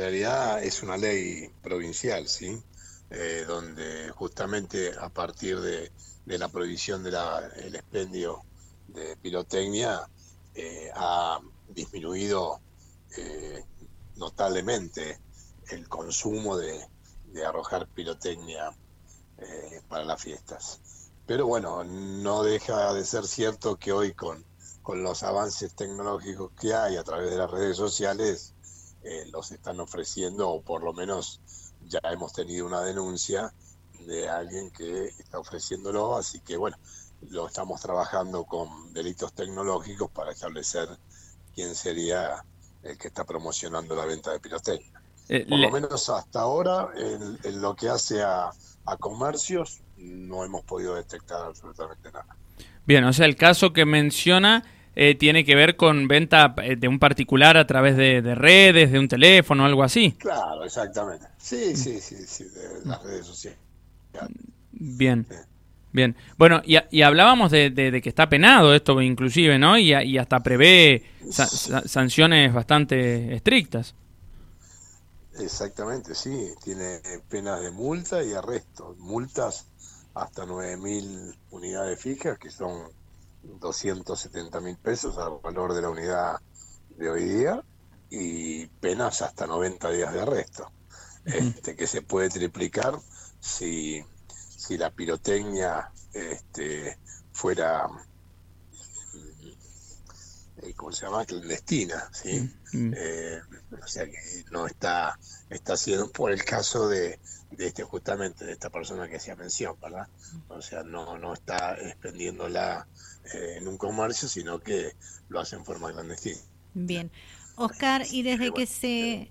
realidad es una ley provincial, ¿sí? Eh, donde justamente a partir de, la prohibición del el expendio de pirotecnia eh, ha disminuido eh, notablemente el consumo de, arrojar pirotecnia para las fiestas. Pero bueno, no deja de ser cierto que hoy con los avances tecnológicos que hay a través de las redes sociales, eh, los están ofreciendo, o por lo menos ya hemos tenido una denuncia de alguien que está ofreciéndolo, así que bueno, lo estamos trabajando con delitos tecnológicos para establecer quién sería el que está promocionando la venta de pirotecnia. Eh, por lo menos hasta ahora, en, lo que hace a, a comercios, no hemos podido detectar absolutamente nada. Bien, o sea, el caso que menciona eh, tiene que ver con venta eh, de un particular a través de, redes, de un teléfono, algo así. Claro, exactamente. Sí, sí, sí, sí, de las redes sociales. Bien. Bien, bueno, y, hablábamos de, que está penado esto inclusive, ¿no? Y, y hasta prevé sanciones bastante estrictas. Exactamente, sí, tiene penas de multa y arresto. Multas hasta 9.000 unidades fijas, que son 270 mil pesos al valor de la unidad de hoy día y penas hasta 90 días de arresto, este, que se puede triplicar si, si la pirotecnia este, fuera, ¿cómo se llama?, clandestina, ¿sí? Eh, o sea que no está, está haciendo por el caso de, de este justamente de esta persona que hacía mención, ¿verdad? O sea, no, no está expendiéndola eh, en un comercio, sino que lo hace en forma clandestina. Bien. Oscar, y desde que se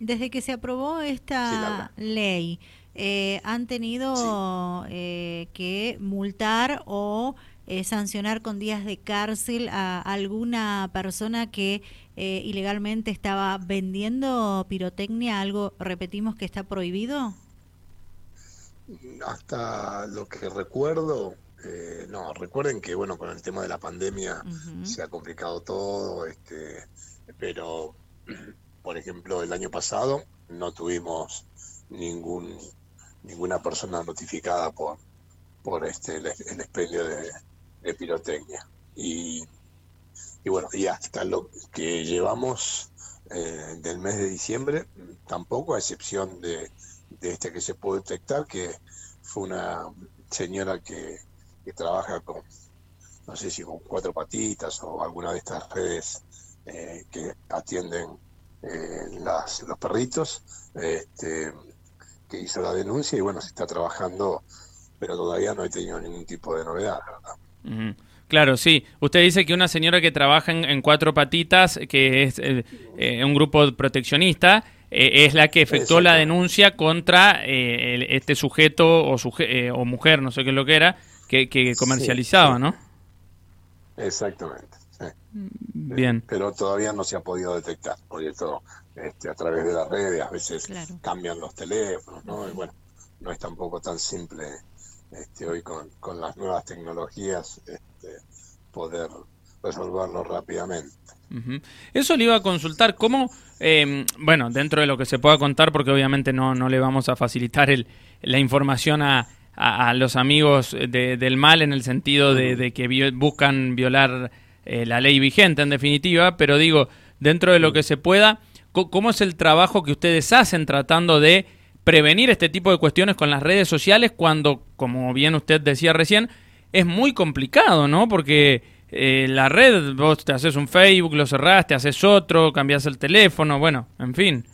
desde que se aprobó esta ley, eh, han tenido eh, que multar o sancionar con días de cárcel a alguna persona que ilegalmente estaba vendiendo pirotecnia, algo, repetimos, que está prohibido? Hasta lo que recuerdo, eh, no, recuerden que bueno, con el tema de la pandemia se ha complicado todo, este, pero por ejemplo el año pasado no tuvimos ningún ninguna persona notificada por por este el, expendio de, pirotecnia. Y, bueno y hasta lo que llevamos eh, del mes de diciembre tampoco a excepción de, de este que se pudo detectar que fue una señora que trabaja con, no sé si con cuatro patitas o alguna de estas redes eh, que atienden eh, las, los perritos, este, que hizo la denuncia y bueno, se está trabajando, pero todavía no he tenido ningún tipo de novedad, Claro, sí. Usted dice que una señora que trabaja en, cuatro patitas, que es eh, un grupo proteccionista, es la que efectuó la denuncia contra este sujeto o, o mujer, no sé qué es lo que era, que, comercializaba, ¿no? Exactamente. Bien. Pero todavía no se ha podido detectar, porque esto este, a través de las redes a veces cambian los teléfonos, ¿no? Y bueno, no es tampoco tan simple este, hoy con, con las nuevas tecnologías este, poder resolverlo rápidamente. Eso le iba a consultar, ¿cómo, em, bueno, dentro de lo que se pueda contar, porque obviamente no, no le vamos a facilitar el, la información a, a, los amigos del mal en el sentido de, que buscan violar eh, la ley vigente en definitiva, pero digo, dentro de lo que se pueda, ¿cómo es el trabajo que ustedes hacen tratando de prevenir este tipo de cuestiones con las redes sociales cuando, como bien usted decía recién, es muy complicado, ¿no? Porque eh, la red, vos te haces un Facebook, lo cerrás, te haces otro, cambias el teléfono, bueno, en fin.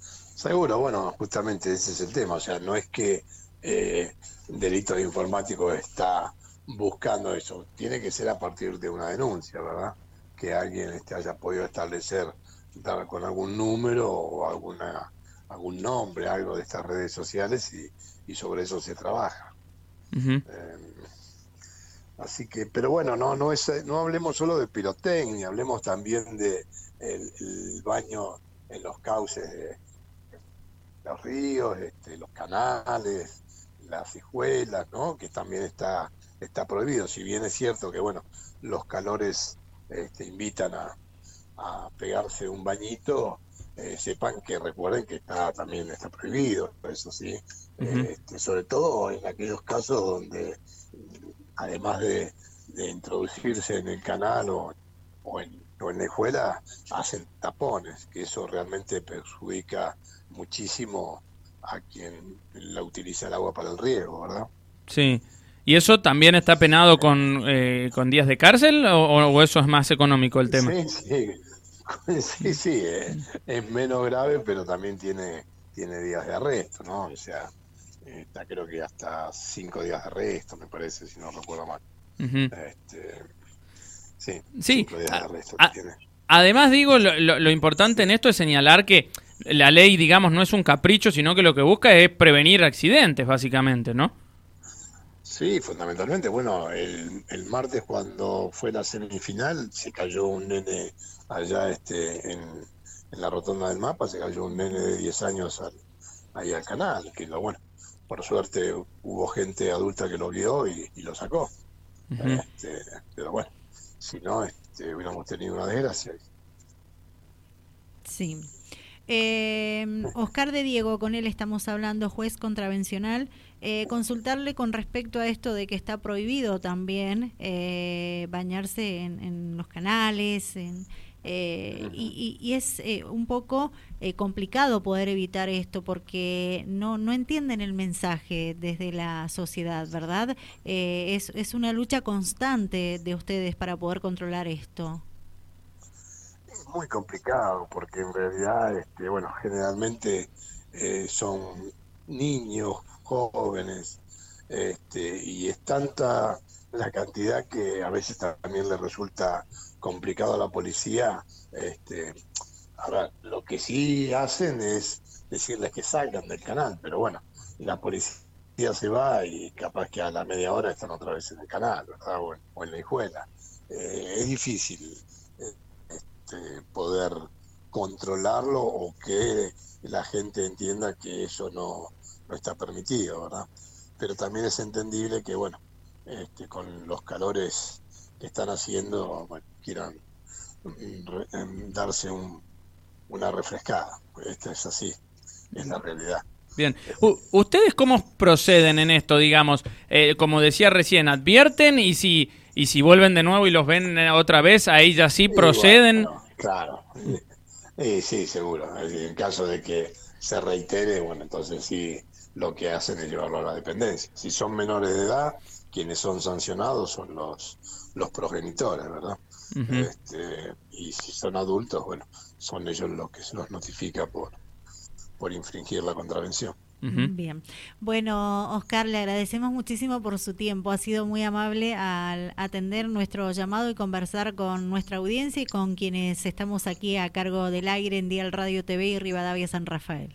Seguro, bueno, justamente ese es el tema, o sea, no es que eh, delito informático está buscando eso. Tiene que ser a partir de una denuncia, ¿verdad? Que alguien este, haya podido establecer con algún número o alguna algún nombre, algo de estas redes sociales y, sobre eso se trabaja. Eh, así que, pero bueno, no, no es, no hablemos solo de pirotecnia, hablemos también de el, baño en los cauces de los ríos, este, los canales, las hijuelas, ¿no? que también está, está prohibido. Si bien es cierto que bueno, los calores este, invitan a, pegarse un bañito, eh, sepan que recuerden que está también está prohibido, eso sí, este, sobre todo en aquellos casos donde además de, introducirse en el canal o, o, en, o en la escuela, hacen tapones, que eso realmente perjudica muchísimo a quien la utiliza el agua para el riego, ¿verdad? Sí. ¿Y eso también está penado con, eh, con días de cárcel o, eso es más económico el tema? Sí, sí, sí, sí eh, es menos grave, pero también tiene, tiene días de arresto, ¿no? O sea, está creo que hasta cinco días de arresto, me parece, si no recuerdo mal. este, sí, cinco días de arresto tiene. Además, digo, lo, lo, importante en esto es señalar que la ley, digamos, no es un capricho, sino que lo que busca es prevenir accidentes, básicamente, ¿no? Sí, fundamentalmente. Bueno, el, el martes cuando fue la semifinal se cayó un nene allá este, en, la rotonda del mapa, se cayó un nene de 10 años ahí al canal, que lo bueno, por suerte hubo gente adulta que lo vio y, lo sacó. este, pero bueno, si no, este, hubiéramos tenido una desgracia. Sí. Eh, Oscar de Diego, con él estamos hablando, juez contravencional. Eh, consultarle con respecto a esto de que está prohibido también eh, bañarse en, los canales, eh, y, es un poco complicado poder evitar esto porque no, no entienden el mensaje desde la sociedad, ¿verdad? es, es una lucha constante de ustedes para poder controlar esto muy complicado porque en realidad, este, bueno, generalmente eh, son niños, jóvenes, este, y es tanta la cantidad que a veces también le resulta complicado a la policía. Este, ahora, lo que sí hacen es decirles que salgan del canal, pero bueno, la policía se va y capaz que a la media hora están otra vez en el canal, ¿verdad? O en, la escuela. Eh, es difícil este, poder controlarlo o que la gente entienda que eso no, no está permitido, ¿verdad? Pero también es entendible que, bueno, este, con los calores que están haciendo, quieran mm, em, darse una refrescada. Esto es así, es la realidad. Bien, ¿ustedes cómo proceden en esto, digamos? Eh, como decía recién, ¿advierten y si y si vuelven de nuevo y los ven otra vez, ahí ya sí proceden. Claro, sí, seguro. En caso de que se reitere, bueno, entonces sí, lo que hacen es llevarlo a la dependencia. Si son menores de edad, quienes son sancionados son los, los progenitores, ¿verdad? este, y si son adultos, bueno, son ellos los que se los notifica por, por infringir la contravención. Bien. Bueno, Oscar, le agradecemos muchísimo por su tiempo. Ha sido muy amable al atender nuestro llamado y conversar con nuestra audiencia y con quienes estamos aquí a cargo del aire en Dial Radio TV y Rivadavia San Rafael.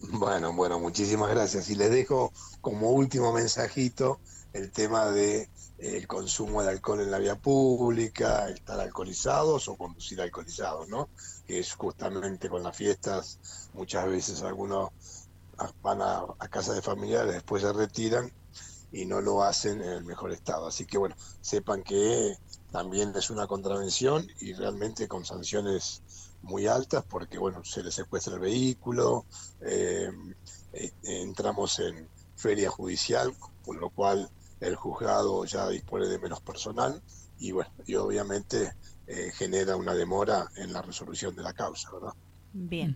Bueno, bueno, muchísimas gracias. Y les dejo como último mensajito el tema de el consumo de alcohol en la vía pública, estar alcoholizados o conducir alcoholizados, ¿no? Que es justamente con las fiestas, muchas veces algunos van a, casa de familiares, después se retiran y no lo hacen en el mejor estado. Así que bueno, sepan que también es una contravención y realmente con sanciones muy altas porque bueno, se les secuestra el vehículo, eh, eh, entramos en feria judicial, por lo cual el juzgado ya dispone de menos personal y bueno, y obviamente eh, genera una demora en la resolución de la causa, ¿verdad? Bien.